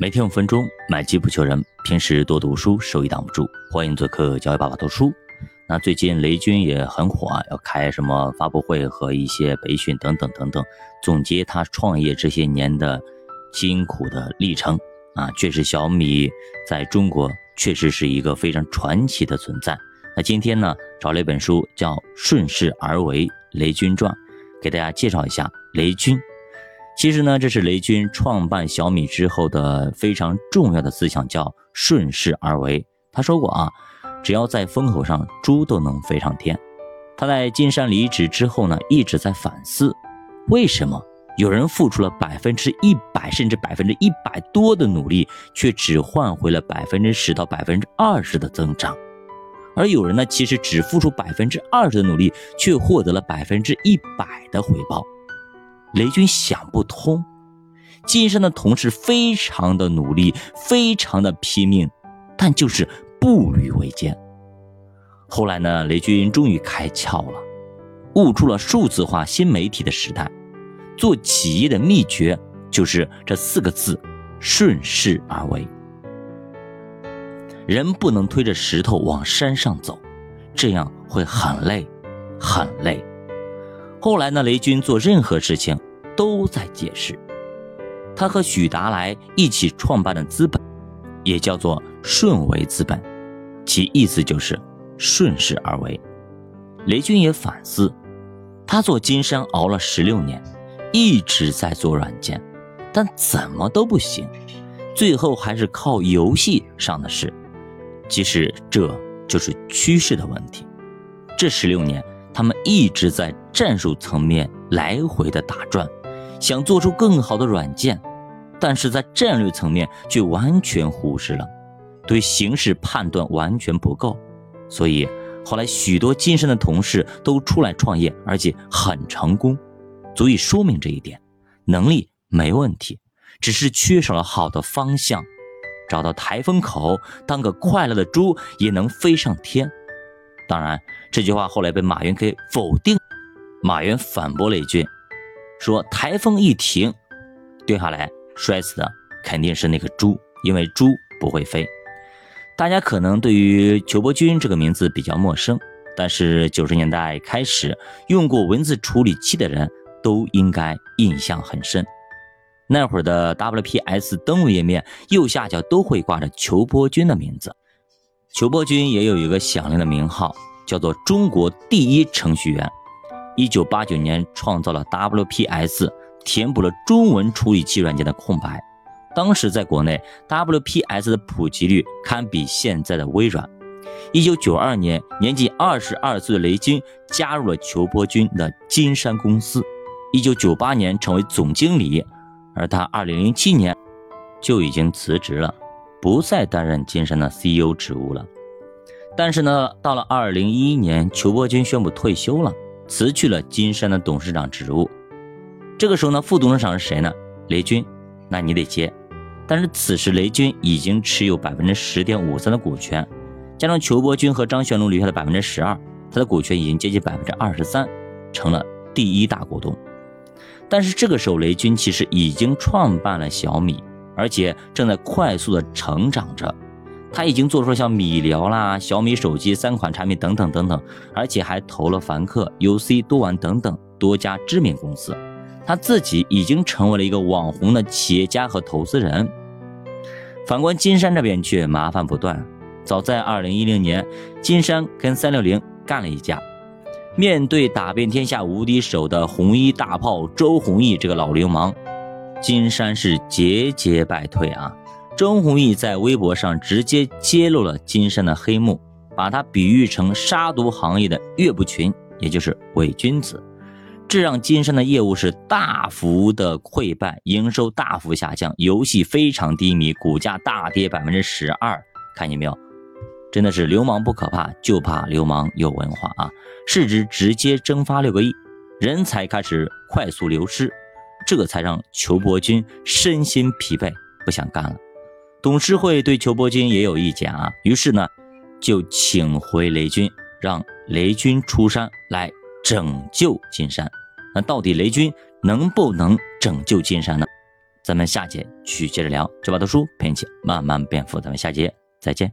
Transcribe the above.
每天五分钟，买机不求人。平时多读书，收益挡不住。欢迎做客教育爸爸读书。那最近雷军也很火啊，要开什么发布会和一些培训等等等等，总结他创业这些年的辛苦的历程啊。确实，小米在中国确实是一个非常传奇的存在。那今天呢，找了一本书叫《顺势而为雷军传》，给大家介绍一下雷军。其实呢，这是雷军创办小米之后的非常重要的思想，叫顺势而为。他说过啊，只要在风口上，猪都能飞上天。他在金山离职之后呢，一直在反思，为什么有人付出了百分之一百甚至百分之一百多的努力，却只换回了百分之十到百分之二十的增长，而有人呢，其实只付出百分之二十的努力，却获得了百分之一百的回报。雷军想不通，金山的同事非常的努力，非常的拼命，但就是步履维艰。后来呢，雷军终于开窍了，悟出了数字化新媒体的时代，做企业的秘诀就是这四个字：顺势而为。人不能推着石头往山上走，这样会很累，很累。后来呢，雷军做任何事情都在解释。他和许达来一起创办的资本，也叫做顺为资本，其意思就是顺势而为。雷军也反思，他做金山熬了十六年，一直在做软件，但怎么都不行，最后还是靠游戏上的市。其实这就是趋势的问题。这十六年。他们一直在战术层面来回的打转，想做出更好的软件，但是在战略层面却完全忽视了，对形势判断完全不够，所以后来许多金山的同事都出来创业，而且很成功，足以说明这一点，能力没问题，只是缺少了好的方向，找到台风口，当个快乐的猪也能飞上天。当然，这句话后来被马云给否定。马云反驳了一句，说：“台风一停，掉下来摔死的肯定是那个猪，因为猪不会飞。”大家可能对于裘伯君这个名字比较陌生，但是九十年代开始用过文字处理器的人都应该印象很深。那会儿的 WPS 登录页面右下角都会挂着裘伯君的名字。裘伯君也有一个响亮的名号，叫做“中国第一程序员”。一九八九年创造了 WPS，填补了中文处理器软件的空白。当时在国内，WPS 的普及率堪比现在的微软。一九九二年，年仅二十二岁的雷军加入了裘伯君的金山公司。一九九八年成为总经理，而他二零零七年就已经辞职了。不再担任金山的 CEO 职务了，但是呢，到了二零一一年，裘伯君宣布退休了，辞去了金山的董事长职务。这个时候呢，副董事长是谁呢？雷军，那你得接。但是此时雷军已经持有百分之十点五三的股权，加上裘伯君和张轩龙留下的百分之十二，他的股权已经接近百分之二十三，成了第一大股东。但是这个时候，雷军其实已经创办了小米。而且正在快速的成长着，他已经做出了像米聊啦、小米手机三款产品等等等等，而且还投了凡客、UC 多玩等等多家知名公司，他自己已经成为了一个网红的企业家和投资人。反观金山这边却麻烦不断，早在二零一零年，金山跟三六零干了一架，面对打遍天下无敌手的红衣大炮周鸿祎这个老流氓。金山是节节败退啊！周鸿祎在微博上直接揭露了金山的黑幕，把他比喻成杀毒行业的岳不群，也就是伪君子，这让金山的业务是大幅的溃败，营收大幅下降，游戏非常低迷，股价大跌百分之十二。看见没有？真的是流氓不可怕，就怕流氓有文化啊！市值直接蒸发六个亿，人才开始快速流失。这才让裘伯君身心疲惫，不想干了。董事会对裘伯君也有意见啊，于是呢，就请回雷军，让雷军出山来拯救金山。那到底雷军能不能拯救金山呢？咱们下节继续接着聊，这把读书陪你一起慢慢变富，咱们下节再见。